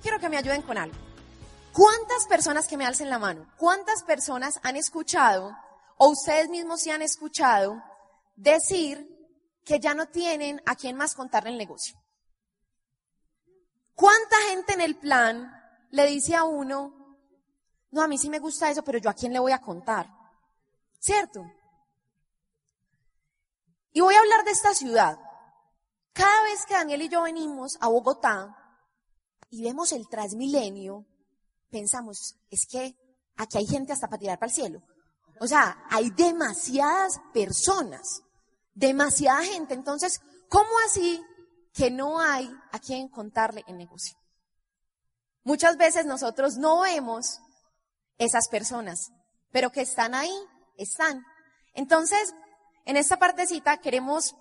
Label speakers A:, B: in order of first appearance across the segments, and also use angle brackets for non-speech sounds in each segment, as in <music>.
A: quiero que me ayuden con algo. ¿Cuántas personas que me alcen la mano? ¿Cuántas personas han escuchado o ustedes mismos se han escuchado decir que ya no tienen a quién más contarle el negocio? ¿Cuánta gente en el plan le dice a uno, no, a mí sí me gusta eso, pero yo a quién le voy a contar? ¿Cierto? Y voy a hablar de esta ciudad. Cada vez que Daniel y yo venimos a Bogotá y vemos el Transmilenio, pensamos, es que aquí hay gente hasta para tirar para el cielo. O sea, hay demasiadas personas, demasiada gente. Entonces, ¿cómo así que no hay a quien contarle el negocio? Muchas veces nosotros no vemos esas personas, pero que están ahí, están. Entonces, en esta partecita queremos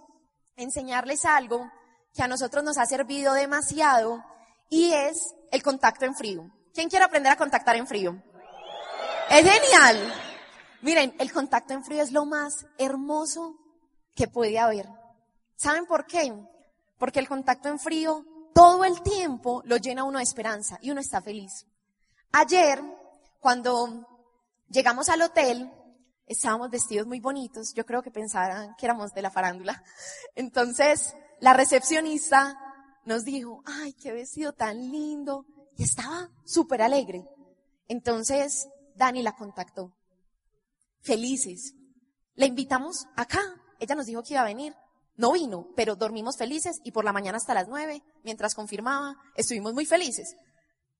A: enseñarles algo que a nosotros nos ha servido demasiado y es el contacto en frío. ¿Quién quiere aprender a contactar en frío? Es genial. Miren, el contacto en frío es lo más hermoso que puede haber. ¿Saben por qué? Porque el contacto en frío todo el tiempo lo llena uno de esperanza y uno está feliz. Ayer, cuando llegamos al hotel, estábamos vestidos muy bonitos. Yo creo que pensaban que éramos de la farándula. Entonces, la recepcionista nos dijo, ay, qué vestido tan lindo. Y estaba súper alegre. Entonces, Dani la contactó. Felices. La invitamos acá. Ella nos dijo que iba a venir. No vino, pero dormimos felices y por la mañana hasta las nueve, mientras confirmaba, estuvimos muy felices.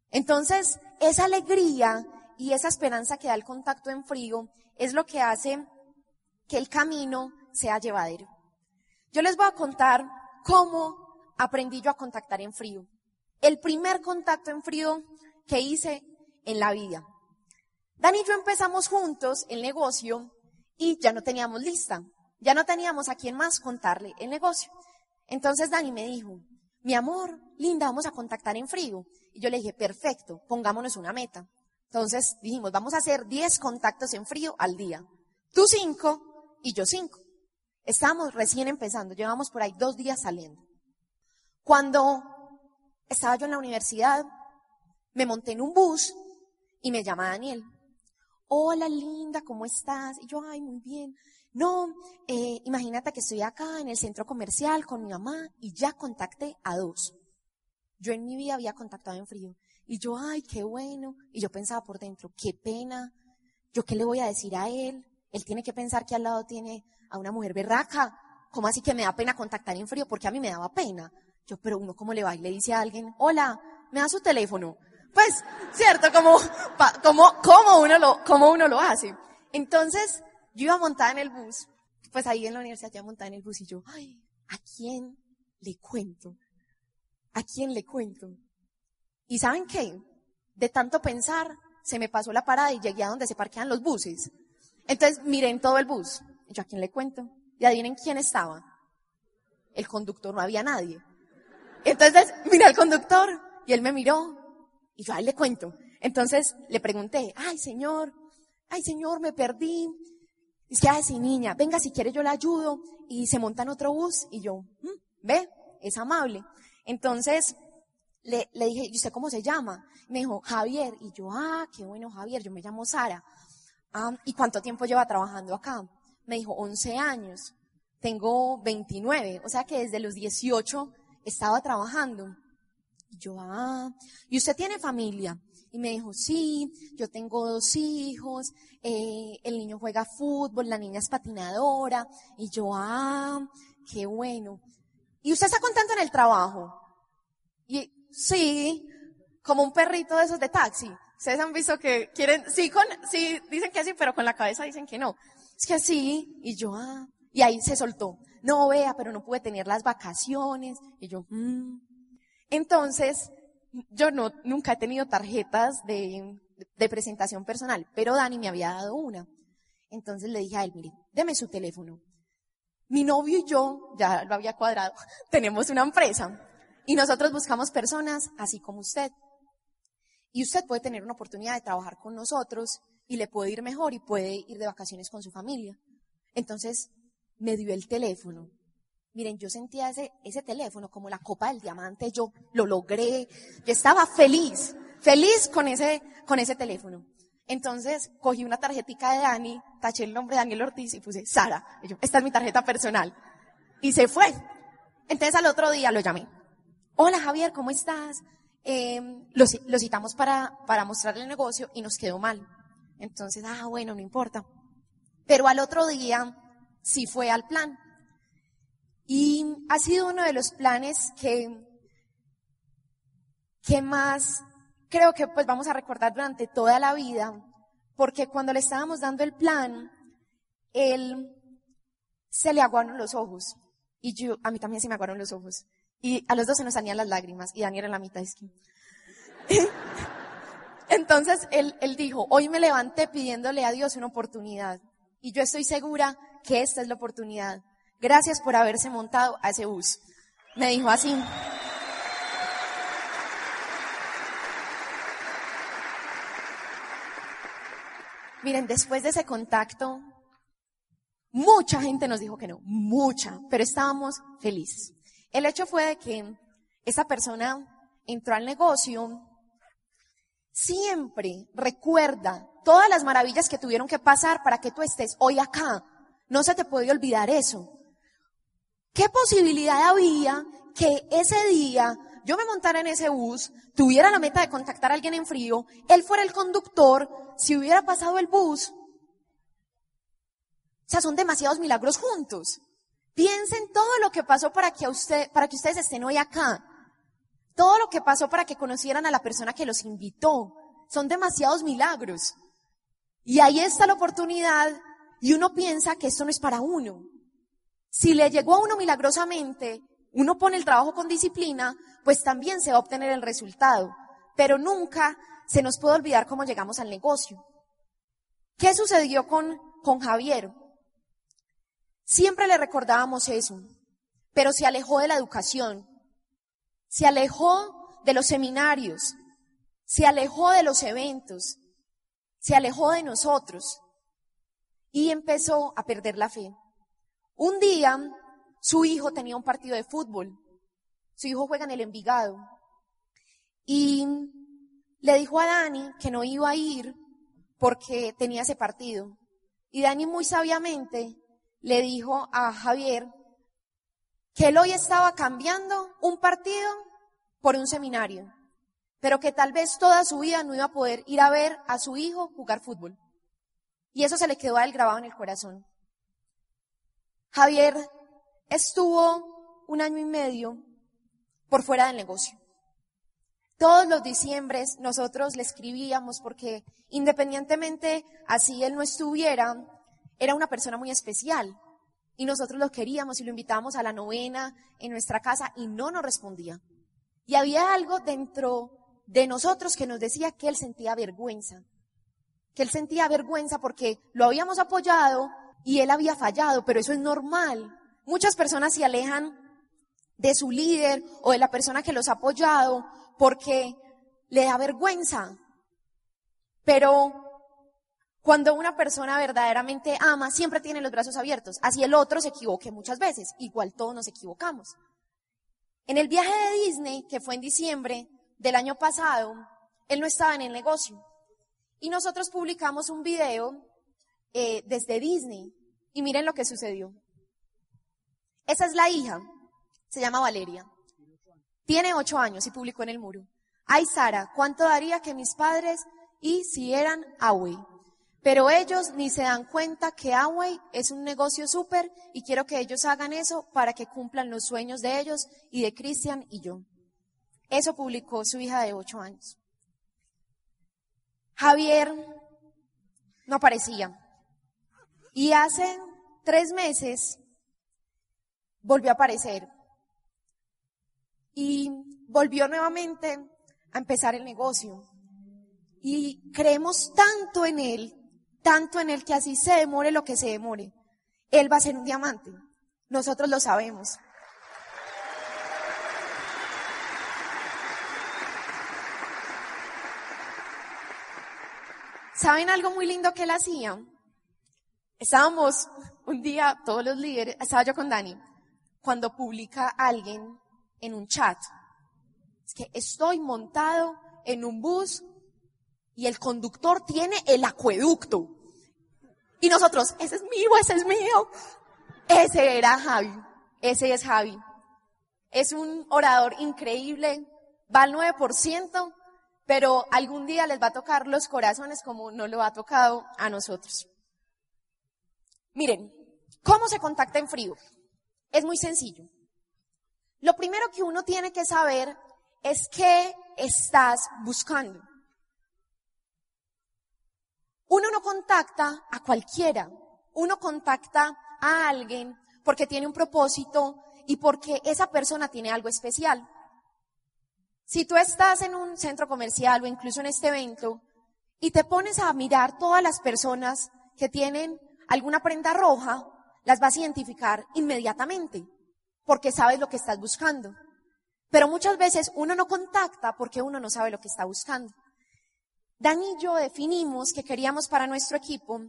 A: Entonces, esa alegría y esa esperanza que da el contacto en frío es lo que hace que el camino sea llevadero. Yo les voy a contar cómo aprendí yo a contactar en frío. El primer contacto en frío que hice en la vida. Dani y yo empezamos juntos el negocio y ya no teníamos lista, ya no teníamos a quién más contarle el negocio. Entonces Dani me dijo, mi amor, linda, vamos a contactar en frío. Y yo le dije, perfecto, pongámonos una meta. Entonces dijimos, vamos a hacer 10 contactos en frío al día. Tú 5 y yo 5. Estábamos recién empezando, llevamos por ahí dos días saliendo. Cuando estaba yo en la universidad, me monté en un bus y me llama Daniel. Hola linda, ¿cómo estás? Y yo, ay, muy bien. No, eh, imagínate que estoy acá en el centro comercial con mi mamá y ya contacté a dos. Yo en mi vida había contactado en frío. Y yo, ay, qué bueno. Y yo pensaba por dentro, qué pena. ¿Yo qué le voy a decir a él? Él tiene que pensar que al lado tiene a una mujer berraca. ¿Cómo así que me da pena contactar en frío? Porque a mí me daba pena. Yo, pero uno cómo le va y le dice a alguien, hola, me da su teléfono. Pues, cierto, como, como, como uno lo, como uno lo hace. Entonces, yo iba montada en el bus, pues ahí en la universidad ya montada en el bus y yo, ay, ¿a quién le cuento? ¿A quién le cuento? ¿Y saben qué? De tanto pensar, se me pasó la parada y llegué a donde se parquean los buses. Entonces miré en todo el bus. Yo, ¿a quién le cuento? Y adivinen quién estaba. El conductor, no había nadie. Entonces miré al conductor y él me miró. Y yo, a le cuento. Entonces le pregunté, ay señor, ay señor, me perdí. Dice, ay sí niña, venga si quiere yo la ayudo. Y se monta en otro bus. Y yo, mm, ve, es amable. Entonces le, le dije, ¿y usted cómo se llama? Me dijo, Javier. Y yo, ah, qué bueno, Javier, yo me llamo Sara. Ah, ¿y cuánto tiempo lleva trabajando acá? Me dijo, 11 años. Tengo 29, o sea que desde los 18 estaba trabajando. Y yo, ah, ¿y usted tiene familia? Y me dijo, sí, yo tengo dos hijos, eh, el niño juega fútbol, la niña es patinadora. Y yo, ah, qué bueno. ¿Y usted está contento en el trabajo? Y Sí, como un perrito de esos de taxi. Ustedes han visto que quieren, sí, con, sí, dicen que sí, pero con la cabeza dicen que no. Es que sí, y yo, ah, y ahí se soltó. No vea, pero no pude tener las vacaciones. Y yo, mmm. Entonces, yo no, nunca he tenido tarjetas de, de presentación personal, pero Dani me había dado una. Entonces le dije a él, mire, deme su teléfono. Mi novio y yo, ya lo había cuadrado, <laughs> tenemos una empresa. Y nosotros buscamos personas así como usted. Y usted puede tener una oportunidad de trabajar con nosotros y le puede ir mejor y puede ir de vacaciones con su familia. Entonces me dio el teléfono. Miren, yo sentía ese, ese teléfono como la copa del diamante, yo lo logré, yo estaba feliz, feliz con ese, con ese teléfono. Entonces cogí una tarjetica de Dani, taché el nombre de Daniel Ortiz y puse Sara. Y yo, esta es mi tarjeta personal. Y se fue. Entonces al otro día lo llamé. Hola Javier, ¿cómo estás? Eh, lo, lo citamos para, para mostrarle el negocio y nos quedó mal. Entonces, ah, bueno, no importa. Pero al otro día sí fue al plan. Y ha sido uno de los planes que, que más creo que pues vamos a recordar durante toda la vida, porque cuando le estábamos dando el plan, él se le aguaron los ojos. Y yo, a mí también se me aguaron los ojos. Y a los dos se nos salían las lágrimas. Y Daniel en la mitad es que... <laughs> Entonces él, él dijo, hoy me levanté pidiéndole a Dios una oportunidad. Y yo estoy segura que esta es la oportunidad. Gracias por haberse montado a ese bus. Me dijo así. Miren, después de ese contacto, mucha gente nos dijo que no, mucha, pero estábamos felices. El hecho fue de que esa persona entró al negocio, siempre recuerda todas las maravillas que tuvieron que pasar para que tú estés hoy acá. No se te puede olvidar eso. ¿Qué posibilidad había que ese día yo me montara en ese bus, tuviera la meta de contactar a alguien en frío, él fuera el conductor, si hubiera pasado el bus? O sea, son demasiados milagros juntos. Piensen todo lo que pasó para que, usted, para que ustedes estén hoy acá. Todo lo que pasó para que conocieran a la persona que los invitó. Son demasiados milagros. Y ahí está la oportunidad y uno piensa que esto no es para uno. Si le llegó a uno milagrosamente, uno pone el trabajo con disciplina, pues también se va a obtener el resultado. Pero nunca se nos puede olvidar cómo llegamos al negocio. ¿Qué sucedió con, con Javier? Siempre le recordábamos eso, pero se alejó de la educación, se alejó de los seminarios, se alejó de los eventos, se alejó de nosotros y empezó a perder la fe. Un día su hijo tenía un partido de fútbol. Su hijo juega en el Envigado. Y le dijo a Dani que no iba a ir porque tenía ese partido. Y Dani muy sabiamente le dijo a Javier que él hoy estaba cambiando un partido por un seminario, pero que tal vez toda su vida no iba a poder ir a ver a su hijo jugar fútbol. Y eso se le quedó a él grabado en el corazón. Javier estuvo un año y medio por fuera del negocio. Todos los diciembres nosotros le escribíamos porque independientemente así él no estuviera, era una persona muy especial y nosotros lo queríamos y lo invitábamos a la novena en nuestra casa y no nos respondía. Y había algo dentro de nosotros que nos decía que él sentía vergüenza, que él sentía vergüenza porque lo habíamos apoyado y él había fallado, pero eso es normal. Muchas personas se alejan de su líder o de la persona que los ha apoyado porque le da vergüenza. Pero cuando una persona verdaderamente ama, siempre tiene los brazos abiertos. Así el otro se equivoque muchas veces. Igual todos nos equivocamos. En el viaje de Disney, que fue en diciembre del año pasado, él no estaba en el negocio. Y nosotros publicamos un video eh, desde Disney. Y miren lo que sucedió. Esa es la hija. Se llama Valeria. Tiene ocho años y publicó en el muro. Ay, Sara, ¿cuánto daría que mis padres hicieran Away? Pero ellos ni se dan cuenta que Away es un negocio súper y quiero que ellos hagan eso para que cumplan los sueños de ellos y de Cristian y yo. Eso publicó su hija de ocho años. Javier no aparecía. Y hace tres meses volvió a aparecer. Y volvió nuevamente a empezar el negocio. Y creemos tanto en él, tanto en él que así se demore lo que se demore. Él va a ser un diamante. Nosotros lo sabemos. ¿Saben algo muy lindo que él hacía? Estábamos un día, todos los líderes, estaba yo con Dani, cuando publica alguien en un chat. Es que estoy montado en un bus y el conductor tiene el acueducto. Y nosotros, ese es mío, ese es mío. Ese era Javi. Ese es Javi. Es un orador increíble. Va al 9%, pero algún día les va a tocar los corazones como no lo ha tocado a nosotros. Miren, ¿cómo se contacta en frío? Es muy sencillo. Lo primero que uno tiene que saber es qué estás buscando. Uno no contacta a cualquiera, uno contacta a alguien porque tiene un propósito y porque esa persona tiene algo especial. Si tú estás en un centro comercial o incluso en este evento y te pones a mirar todas las personas que tienen alguna prenda roja, las vas a identificar inmediatamente porque sabes lo que estás buscando. Pero muchas veces uno no contacta porque uno no sabe lo que está buscando. Dani y yo definimos que queríamos para nuestro equipo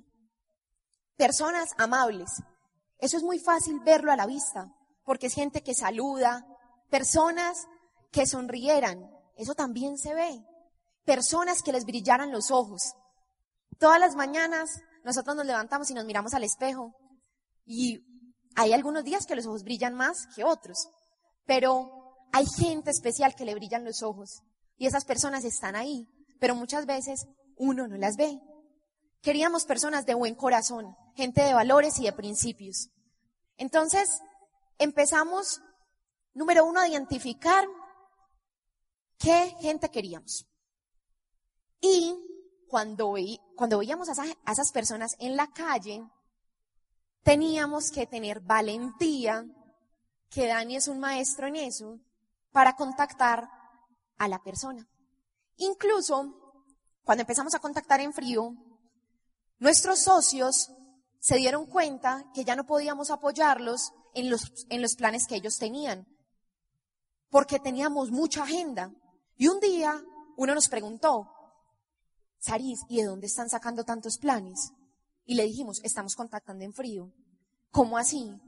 A: personas amables. Eso es muy fácil verlo a la vista, porque es gente que saluda, personas que sonrieran, eso también se ve. Personas que les brillaran los ojos. Todas las mañanas nosotros nos levantamos y nos miramos al espejo y hay algunos días que los ojos brillan más que otros, pero hay gente especial que le brillan los ojos y esas personas están ahí, pero muchas veces uno no las ve. Queríamos personas de buen corazón, gente de valores y de principios. Entonces, empezamos, número uno, a identificar qué gente queríamos. Y cuando, cuando veíamos a, a esas personas en la calle, teníamos que tener valentía, que Dani es un maestro en eso, para contactar a la persona. Incluso, cuando empezamos a contactar en frío, nuestros socios se dieron cuenta que ya no podíamos apoyarlos en los, en los planes que ellos tenían, porque teníamos mucha agenda. Y un día uno nos preguntó, Saris, ¿y de dónde están sacando tantos planes? Y le dijimos, estamos contactando en frío. ¿Cómo así?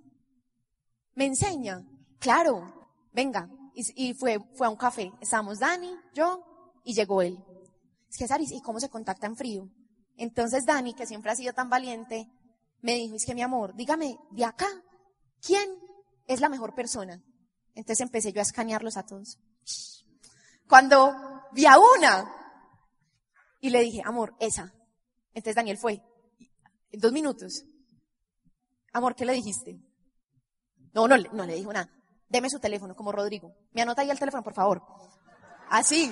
A: ¿Me enseña? Claro, venga. Y, fue, fue a un café. Estábamos Dani, yo, y llegó él. Es que Saris, ¿y cómo se contacta en frío? Entonces Dani, que siempre ha sido tan valiente, me dijo, es que mi amor, dígame, de acá, ¿quién es la mejor persona? Entonces empecé yo a escanearlos a todos. Cuando vi a una, y le dije, amor, esa. Entonces Daniel fue, en dos minutos. Amor, ¿qué le dijiste? No, no, no le dijo nada. Deme su teléfono, como Rodrigo. Me anota ahí el teléfono, por favor. Así,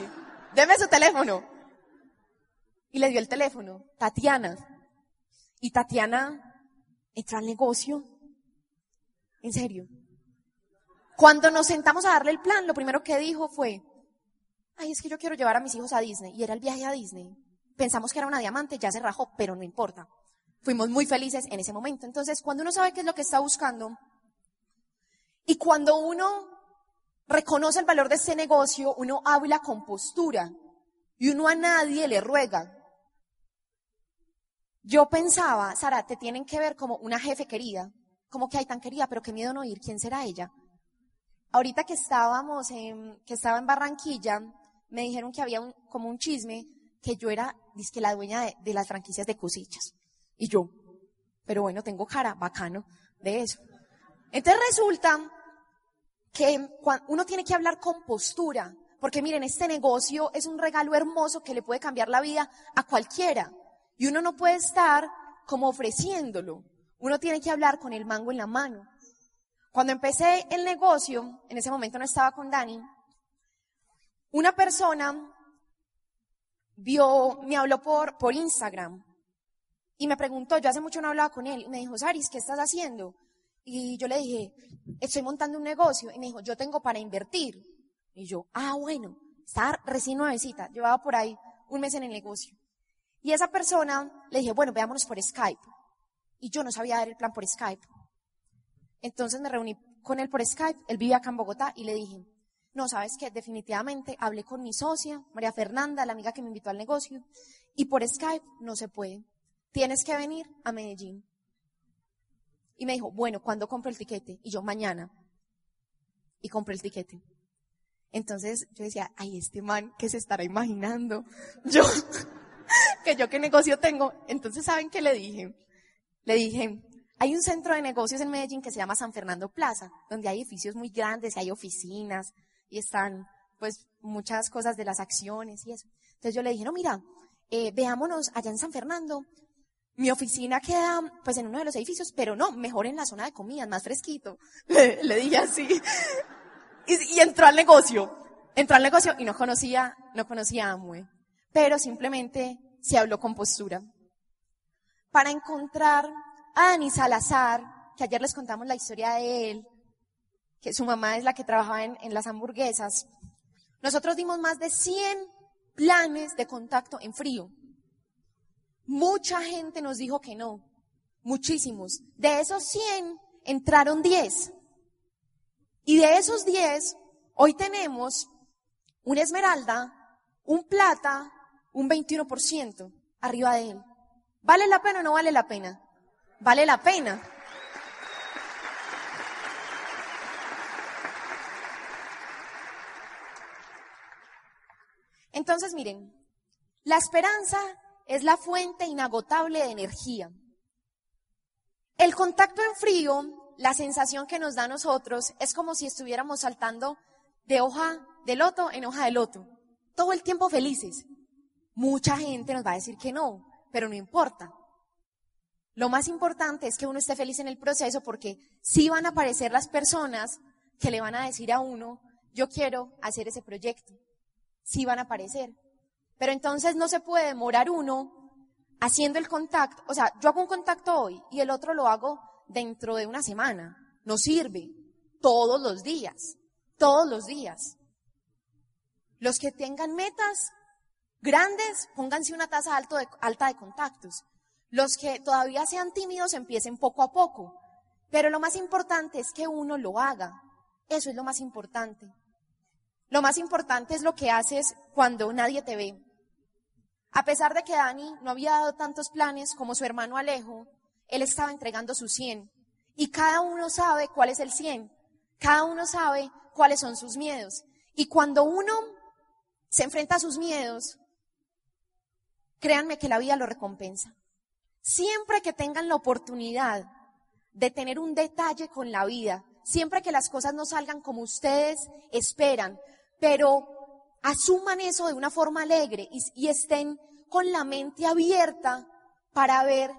A: deme su teléfono. Y le dio el teléfono, Tatiana. Y Tatiana entró al negocio. En serio. Cuando nos sentamos a darle el plan, lo primero que dijo fue, ay, es que yo quiero llevar a mis hijos a Disney. Y era el viaje a Disney. Pensamos que era una diamante, ya se rajó, pero no importa. Fuimos muy felices en ese momento. Entonces, cuando uno sabe qué es lo que está buscando, y cuando uno reconoce el valor de ese negocio, uno habla con postura y uno a nadie le ruega. Yo pensaba, Sara, te tienen que ver como una jefe querida, como que hay tan querida, pero qué miedo no ir, ¿quién será ella? Ahorita que estábamos en, que estaba en Barranquilla, me dijeron que había como un chisme que yo era, que la dueña de, de las franquicias de cosillas. Y yo, pero bueno, tengo cara, bacano, de eso. Entonces resulta que uno tiene que hablar con postura, porque miren, este negocio es un regalo hermoso que le puede cambiar la vida a cualquiera. Y uno no puede estar como ofreciéndolo. Uno tiene que hablar con el mango en la mano. Cuando empecé el negocio, en ese momento no estaba con Dani, una persona vio, me habló por, Instagram y me preguntó, yo hace mucho no hablaba con él, y me dijo, Saris, ¿qué estás haciendo? Y yo le dije, estoy montando un negocio. Y me dijo, yo tengo para invertir. Y yo, ah, bueno, estaba recién nuevecita, llevaba por ahí un mes en el negocio. Y esa persona le dije, bueno, veámonos por Skype. Y yo no sabía dar el plan por Skype. Entonces me reuní con él por Skype, él vive acá en Bogotá, y le dije, no, sabes que definitivamente hablé con mi socia, María Fernanda, la amiga que me invitó al negocio, y por Skype no se puede. Tienes que venir a Medellín. Y me dijo, bueno, ¿cuándo compro el tiquete? Y yo, mañana. y compré el tiquete. Entonces yo decía, ay, este man, ¿qué se estará imaginando? <laughs> Yo, que yo qué negocio tengo. Entonces, ¿saben qué le dije? Le dije, hay un centro de negocios en Medellín que se llama San Fernando Plaza, donde hay edificios muy grandes, hay oficinas y están, pues, muchas cosas de las acciones y eso. Entonces yo le dije, no, mira, eh, veámonos allá en San Fernando. Mi oficina queda, pues, en uno de los edificios, pero no, mejor en la zona de comidas, más fresquito. <laughs> Le, dije así. Y, entró al negocio. Entró al negocio y no conocía, no conocía a Amue. Pero simplemente se habló con postura. Para encontrar a Dani Salazar, que ayer les contamos la historia de él, que su mamá es la que trabajaba en, las hamburguesas, nosotros dimos más de 100 planes de contacto en frío. Mucha gente nos dijo que no, muchísimos. De esos 100 entraron 10. Y de esos 10, hoy tenemos un esmeralda, un plata, un 21% arriba de él. ¿Vale la pena o no vale la pena? Vale la pena. Entonces, miren, la esperanza es la fuente inagotable de energía. El contacto en frío, la sensación que nos da a nosotros es como si estuviéramos saltando de hoja de loto en hoja de loto, todo el tiempo felices. Mucha gente nos va a decir que no, pero no importa. Lo más importante es que uno esté feliz en el proceso porque sí van a aparecer las personas que le van a decir a uno, yo quiero hacer ese proyecto. Sí van a aparecer. Pero entonces no se puede demorar uno haciendo el contacto. O sea, yo hago un contacto hoy y el otro lo hago dentro de una semana. No sirve. Todos los días. Todos los días. Los que tengan metas grandes, pónganse una tasa alto de, alta de contactos. Los que todavía sean tímidos empiecen poco a poco. Pero lo más importante es que uno lo haga. Eso es lo más importante. Lo más importante es lo que haces cuando nadie te ve. A pesar de que Dani no había dado tantos planes como su hermano Alejo, él estaba entregando su 100. Y cada uno sabe cuál es el 100. Cada uno sabe cuáles son sus miedos. Y cuando uno se enfrenta a sus miedos, créanme que la vida lo recompensa. Siempre que tengan la oportunidad de tener un detalle con la vida, siempre que las cosas no salgan como ustedes esperan, pero asuman eso de una forma alegre y, estén con la mente abierta para ver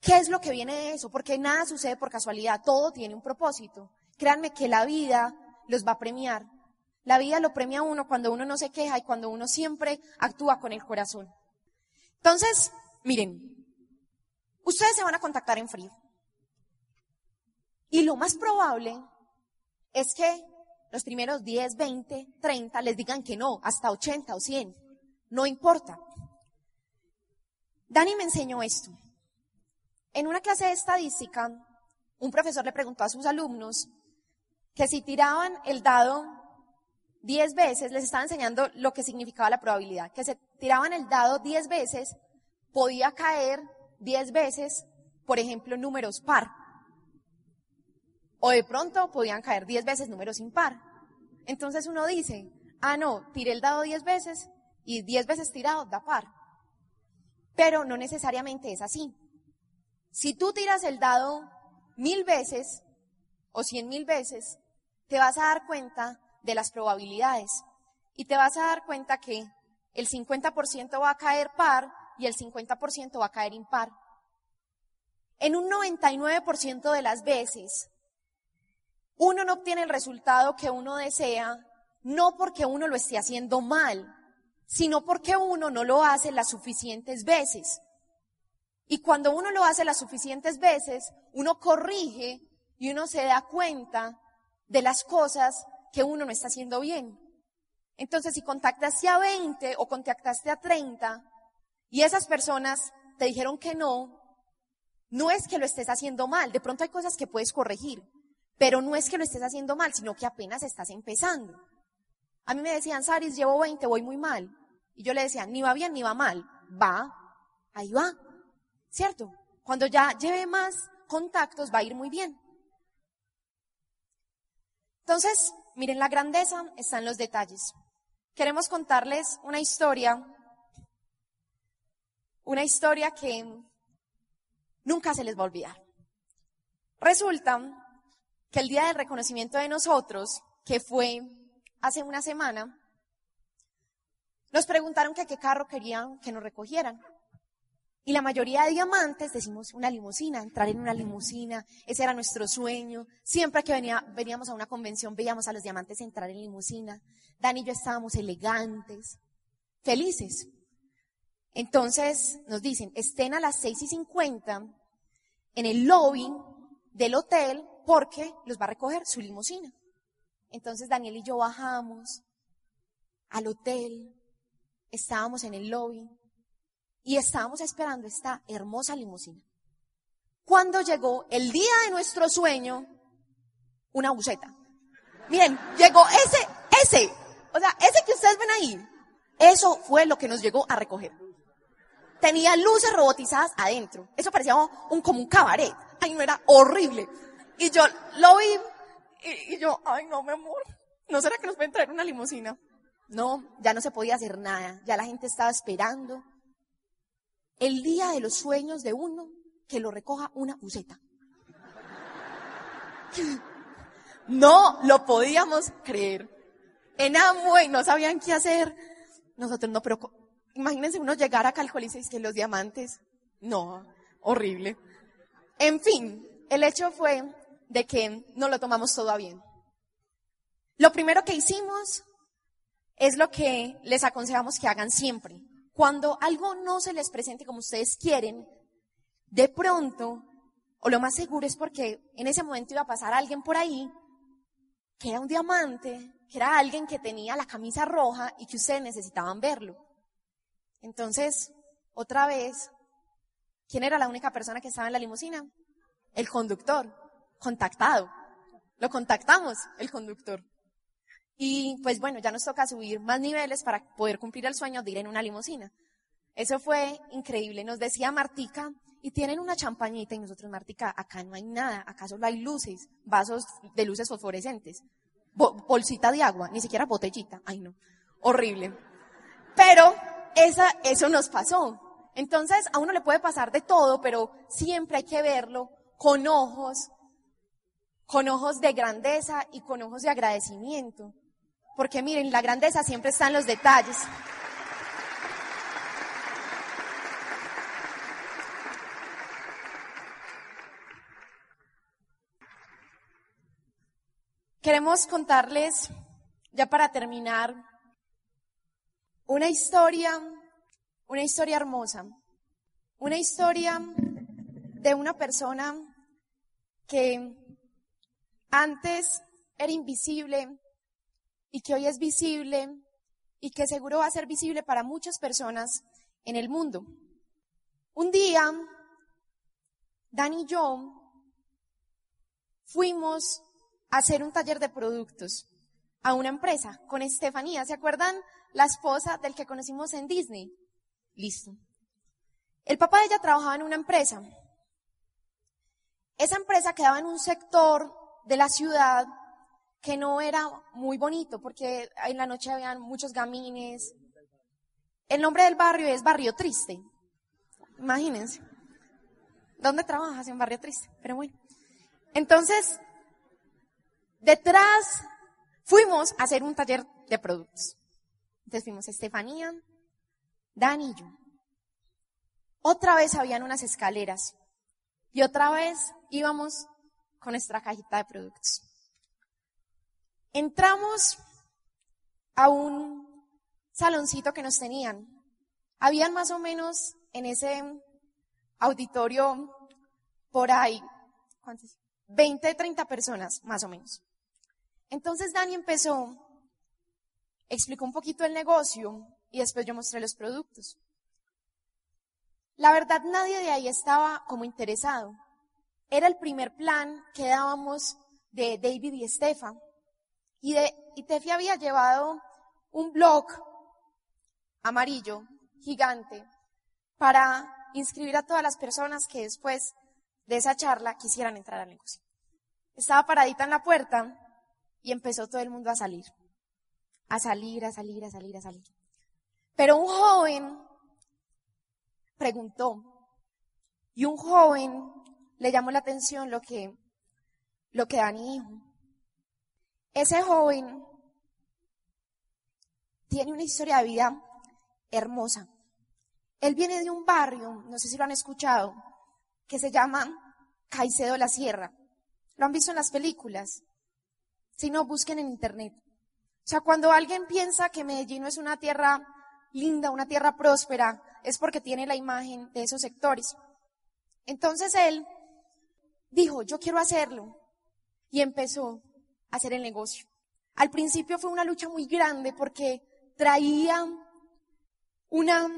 A: qué es lo que viene de eso, porque nada sucede por casualidad, todo tiene un propósito. Créanme que la vida los va a premiar. La vida lo premia a uno cuando uno no se queja y cuando uno siempre actúa con el corazón. Entonces, miren, ustedes se van a contactar en frío. Y lo más probable es que los primeros 10, 20, 30 les digan que no, hasta 80 o 100. No importa. Dani me enseñó esto. En una clase de estadística, un profesor le preguntó a sus alumnos que si tiraban el dado 10 veces, les estaba enseñando lo que significaba la probabilidad, que se tiraban el dado 10 veces, podía caer 10 veces, por ejemplo, números par. O de pronto podían caer 10 veces números impar. Entonces uno dice, ah, no, tiré el dado 10 veces y 10 veces tirado da par. Pero no necesariamente es así. Si tú tiras el dado mil veces o cien mil veces, te vas a dar cuenta de las probabilidades y te vas a dar cuenta que el 50% va a caer par y el 50% va a caer impar. En un 99% de las veces, uno no obtiene el resultado que uno desea, no porque uno lo esté haciendo mal, sino porque uno no lo hace las suficientes veces. Y cuando uno lo hace las suficientes veces, uno corrige y uno se da cuenta de las cosas que uno no está haciendo bien. Entonces, si contactaste a 20 o contactaste a 30 y esas personas te dijeron que no, no es que lo estés haciendo mal, de pronto hay cosas que puedes corregir, pero no es que lo estés haciendo mal, sino que apenas estás empezando. A mí me decían, Saris, llevo 20, voy muy mal. Y yo le decía, ni va bien ni va mal. Va, ahí va. ¿Cierto? Cuando ya lleve más contactos va a ir muy bien. Entonces, miren, la grandeza está en los detalles. Queremos contarles una historia, una historia que nunca se les va a olvidar. Resulta el día del reconocimiento de nosotros, que fue hace una semana, nos preguntaron que qué carro querían que nos recogieran. Y la mayoría de diamantes decimos una limusina, entrar en una limusina, ese era nuestro sueño. Siempre que venía, veníamos a una convención veíamos a los diamantes entrar en limusina. Dani y yo estábamos elegantes, felices. Entonces nos dicen, estén a las seis y cincuenta en el lobby del hotel porque los va a recoger su limusina. Entonces Daniel y yo bajamos al hotel, estábamos en el lobby y estábamos esperando esta hermosa limusina. Cuando llegó el día de nuestro sueño, una buceta. Miren, llegó ese, ese, o sea, ese que ustedes ven ahí, eso fue lo que nos llegó a recoger. Tenía luces robotizadas adentro. Eso parecía un, como un cabaret. Ay, no era horrible. Y yo lo vi y, yo, ay, no, mi amor, ¿no será que nos pueden traer una limusina? No, ya no se podía hacer nada. Ya la gente estaba esperando el día de los sueños de uno que lo recoja una buceta. <laughs> No lo podíamos creer. En Amway no sabían qué hacer. Nosotros no, pero imagínense uno llegar a calcularse y que los diamantes. No, horrible. En fin, el hecho fue de que no lo tomamos todo a bien. Lo primero que hicimos es lo que les aconsejamos que hagan siempre. Cuando algo no se les presente como ustedes quieren, de pronto, o lo más seguro es porque en ese momento iba a pasar alguien por ahí que era un diamante, que era alguien que tenía la camisa roja y que ustedes necesitaban verlo. Entonces, otra vez, ¿quién era la única persona que estaba en la limusina? El conductor, contactado. Lo contactamos, el conductor. Y pues bueno, ya nos toca subir más niveles para poder cumplir el sueño de ir en una limusina. Eso fue increíble. Nos decía Martica, y tienen una champañita y nosotros, Martica, acá no hay nada, acá solo hay luces, vasos de luces fosforescentes, bolsita de agua, ni siquiera botellita. Ay no, horrible. Pero esa, eso nos pasó. Entonces, a uno le puede pasar de todo, pero siempre hay que verlo con ojos, con ojos de grandeza y con ojos de agradecimiento. Porque miren, la grandeza siempre está en los detalles. Queremos contarles, ya para terminar, una historia, una historia hermosa, una historia de una persona que antes era invisible, y que hoy es visible y que seguro va a ser visible para muchas personas en el mundo. Un día, Dani y yo fuimos a hacer un taller de productos a una empresa con Estefanía. ¿Se acuerdan? La esposa del que conocimos en Disney. Listo. El papá de ella trabajaba en una empresa. Esa empresa quedaba en un sector de la ciudad que no era muy bonito porque en la noche habían muchos gamines. El nombre del barrio es Barrio Triste. Imagínense. ¿Dónde trabajas en Barrio Triste? Pero bueno. Entonces, detrás fuimos a hacer un taller de productos. Entonces fuimos Estefanía, Dani y yo. Otra vez habían unas escaleras y otra vez íbamos con nuestra cajita de productos. Entramos a un saloncito que nos tenían. Habían más o menos en ese auditorio por ahí, ¿cuántos? 20, 30 personas, más o menos. Entonces Dani empezó, explicó un poquito el negocio y después yo mostré los productos. La verdad, nadie de ahí estaba como interesado. Era el primer plan que dábamos de David y Estefan. Y, de, y Tefi había llevado un blog amarillo, gigante, para inscribir a todas las personas que después de esa charla quisieran entrar al negocio. Estaba paradita en la puerta Y empezó todo el mundo a salir. A salir, a salir, a salir, a salir. Pero un joven preguntó. Y un joven le llamó la atención lo que, lo que Dani dijo. Ese joven tiene una historia de vida hermosa. Él viene de un barrio, no sé si lo han escuchado, que se llama Caicedo la Sierra. Lo han visto en las películas. Si no, busquen en internet. O sea, cuando alguien piensa que Medellín no es una tierra linda, una tierra próspera, es porque tiene la imagen de esos sectores. Entonces él dijo, yo quiero hacerlo. Y empezó a hacer el negocio. Al principio fue una lucha muy grande porque traía una,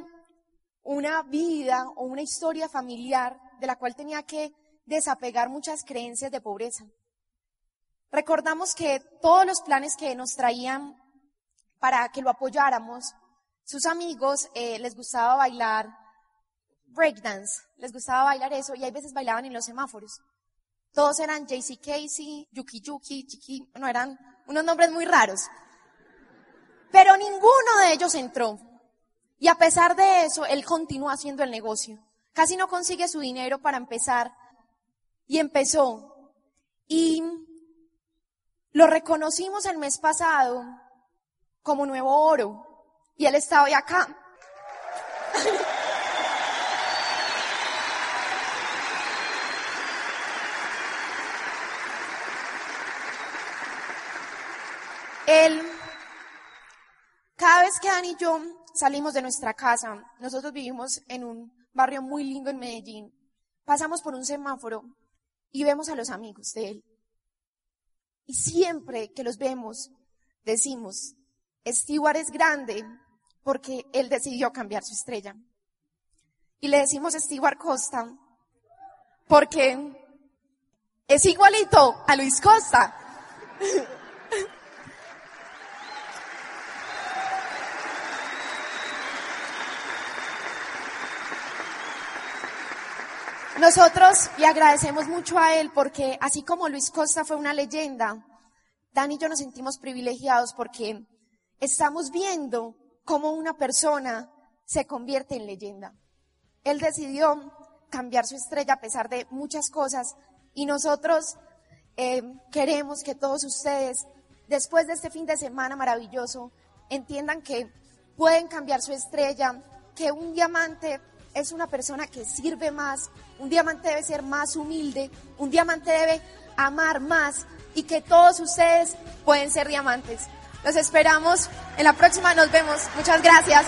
A: una vida o una historia familiar de la cual tenía que desapegar muchas creencias de pobreza. Recordamos que todos los planes que nos traían para que lo apoyáramos, sus amigos eh, les gustaba bailar breakdance, les gustaba bailar eso y hay veces bailaban en los semáforos. Todos eran JC Casey, Yuki Yuki, Chiqui, no eran unos nombres muy raros. Pero ninguno de ellos entró. Y a pesar de eso, él continúa haciendo el negocio. Casi no consigue su dinero para empezar. Y empezó. Y lo reconocimos el mes pasado como nuevo oro. Y él está hoy acá. <laughs> él cada vez que Dani y yo salimos de nuestra casa, nosotros vivimos en un barrio muy lindo en Medellín, pasamos por un semáforo y vemos a los amigos de él. Y siempre que los vemos, decimos, Stewart es grande porque él decidió cambiar su estrella. Y le decimos Stewart Costa porque es igualito a Luis Costa. <laughs> Nosotros le agradecemos mucho a él porque así como Luis Costa fue una leyenda, Dani y yo nos sentimos privilegiados porque estamos viendo cómo una persona se convierte en leyenda. Él decidió cambiar su estrella a pesar de muchas cosas y nosotros eh, queremos que todos ustedes, después de este fin de semana maravilloso, entiendan que pueden cambiar su estrella, que un diamante es una persona que sirve más, un diamante debe ser más humilde, un diamante debe amar más y que todos ustedes pueden ser diamantes. Los esperamos en la próxima, nos vemos. Muchas gracias.